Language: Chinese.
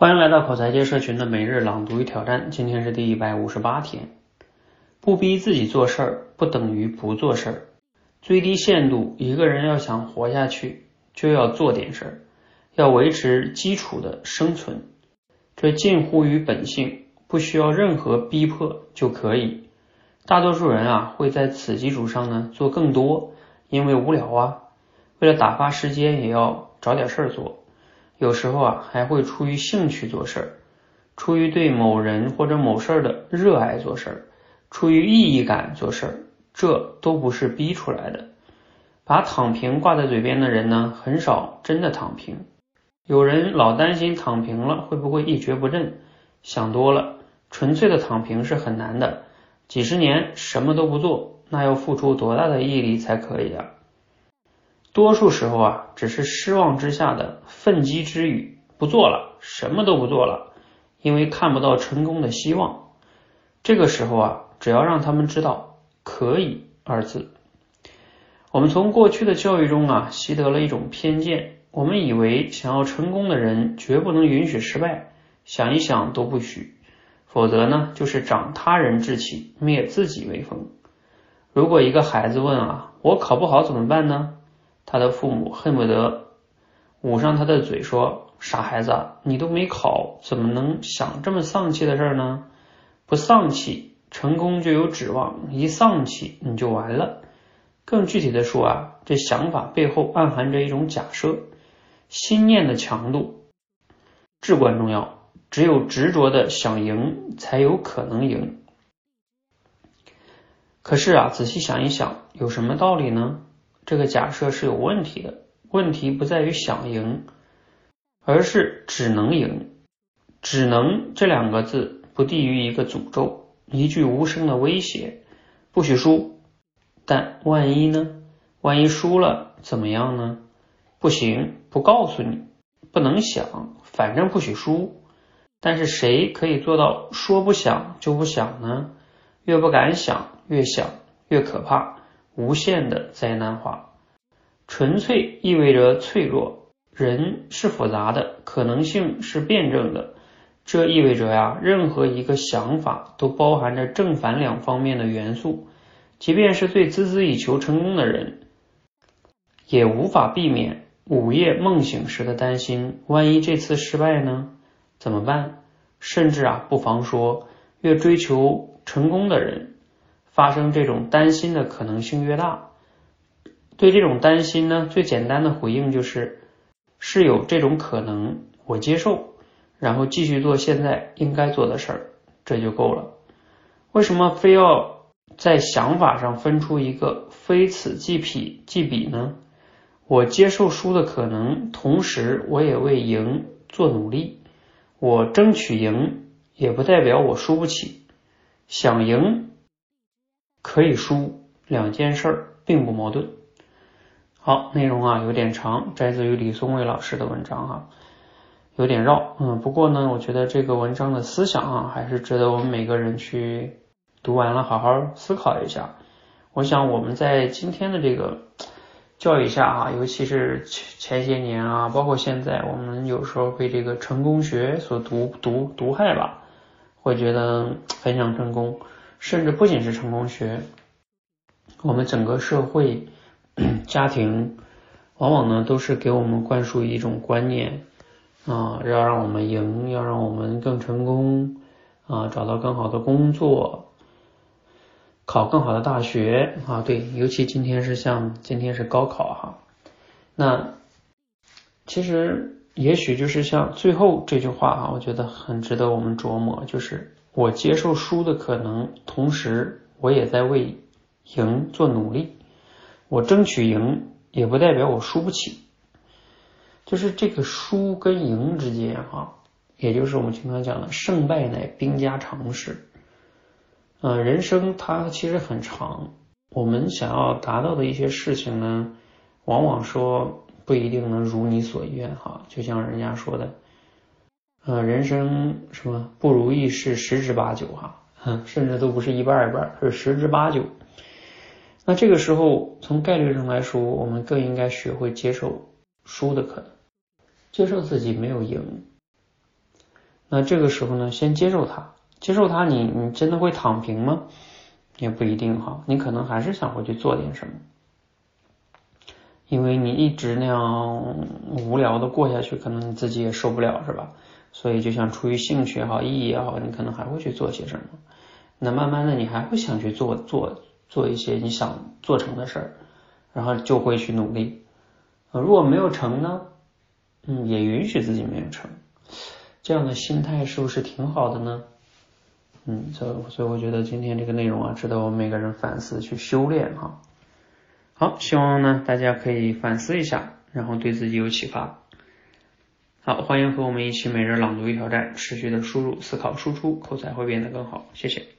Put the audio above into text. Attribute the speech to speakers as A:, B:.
A: 欢迎来到口才界社群的每日朗读与挑战，今天是第一百五十八天。不逼自己做事儿，不等于不做事儿。最低限度，一个人要想活下去，就要做点事儿，要维持基础的生存。这近乎于本性，不需要任何逼迫就可以。大多数人啊，会在此基础上呢做更多，因为无聊啊，为了打发时间，也要找点事儿做。有时候啊，还会出于兴趣做事儿，出于对某人或者某事儿的热爱做事儿，出于意义感做事儿，这都不是逼出来的。把躺平挂在嘴边的人呢，很少真的躺平。有人老担心躺平了会不会一蹶不振，想多了，纯粹的躺平是很难的。几十年什么都不做，那要付出多大的毅力才可以啊？多数时候啊，只是失望之下的愤激之语，不做了，什么都不做了，因为看不到成功的希望。这个时候啊，只要让他们知道“可以”二字。我们从过去的教育中啊，习得了一种偏见，我们以为想要成功的人绝不能允许失败，想一想都不许，否则呢，就是长他人志气，灭自己威风。如果一个孩子问啊，我考不好怎么办呢？他的父母恨不得捂上他的嘴，说：“傻孩子，你都没考，怎么能想这么丧气的事儿呢？不丧气，成功就有指望；一丧气，你就完了。”更具体的说啊，这想法背后暗含着一种假设：心念的强度至关重要，只有执着的想赢，才有可能赢。可是啊，仔细想一想，有什么道理呢？这个假设是有问题的，问题不在于想赢，而是只能赢。只能这两个字不低于一个诅咒，一句无声的威胁，不许输。但万一呢？万一输了怎么样呢？不行，不告诉你，不能想，反正不许输。但是谁可以做到说不想就不想呢？越不敢想，越想越可怕。无限的灾难化，纯粹意味着脆弱。人是复杂的，可能性是辩证的。这意味着呀，任何一个想法都包含着正反两方面的元素。即便是最孜孜以求成功的人，也无法避免午夜梦醒时的担心：万一这次失败呢？怎么办？甚至啊，不妨说，越追求成功的人。发生这种担心的可能性越大，对这种担心呢，最简单的回应就是是有这种可能，我接受，然后继续做现在应该做的事儿，这就够了。为什么非要在想法上分出一个非此即彼即彼呢？我接受输的可能，同时我也为赢做努力，我争取赢，也不代表我输不起，想赢。可以输，两件事儿并不矛盾。好，内容啊有点长，摘自于李松蔚老师的文章哈，有点绕，嗯，不过呢，我觉得这个文章的思想啊，还是值得我们每个人去读完了好好思考一下。我想我们在今天的这个教育下啊，尤其是前前些年啊，包括现在，我们有时候被这个成功学所毒毒毒害吧，会觉得很想成功。甚至不仅是成功学，我们整个社会、家庭，往往呢都是给我们灌输一种观念啊，要让我们赢，要让我们更成功啊，找到更好的工作，考更好的大学啊。对，尤其今天是像今天是高考哈，那其实也许就是像最后这句话哈，我觉得很值得我们琢磨，就是。我接受输的可能，同时我也在为赢做努力。我争取赢，也不代表我输不起。就是这个输跟赢之间，哈，也就是我们经常讲的胜败乃兵家常事。呃，人生它其实很长，我们想要达到的一些事情呢，往往说不一定能如你所愿，哈，就像人家说的。呃，人生什么不如意是十之八九哈，甚至都不是一半一半，是十之八九。那这个时候，从概率上来说，我们更应该学会接受输的可能，接受自己没有赢。那这个时候呢，先接受它，接受它，你你真的会躺平吗？也不一定哈，你可能还是想回去做点什么，因为你一直那样无聊的过下去，可能你自己也受不了，是吧？所以就像出于兴趣也好，意义也好，你可能还会去做些什么。那慢慢的，你还会想去做做做一些你想做成的事儿，然后就会去努力。如果没有成呢？嗯，也允许自己没有成，这样的心态是不是挺好的呢？嗯，所以所以我觉得今天这个内容啊，值得我们每个人反思去修炼哈。好，希望呢大家可以反思一下，然后对自己有启发。好，欢迎和我们一起每日朗读一条站，持续的输入、思考、输出，口才会变得更好。谢谢。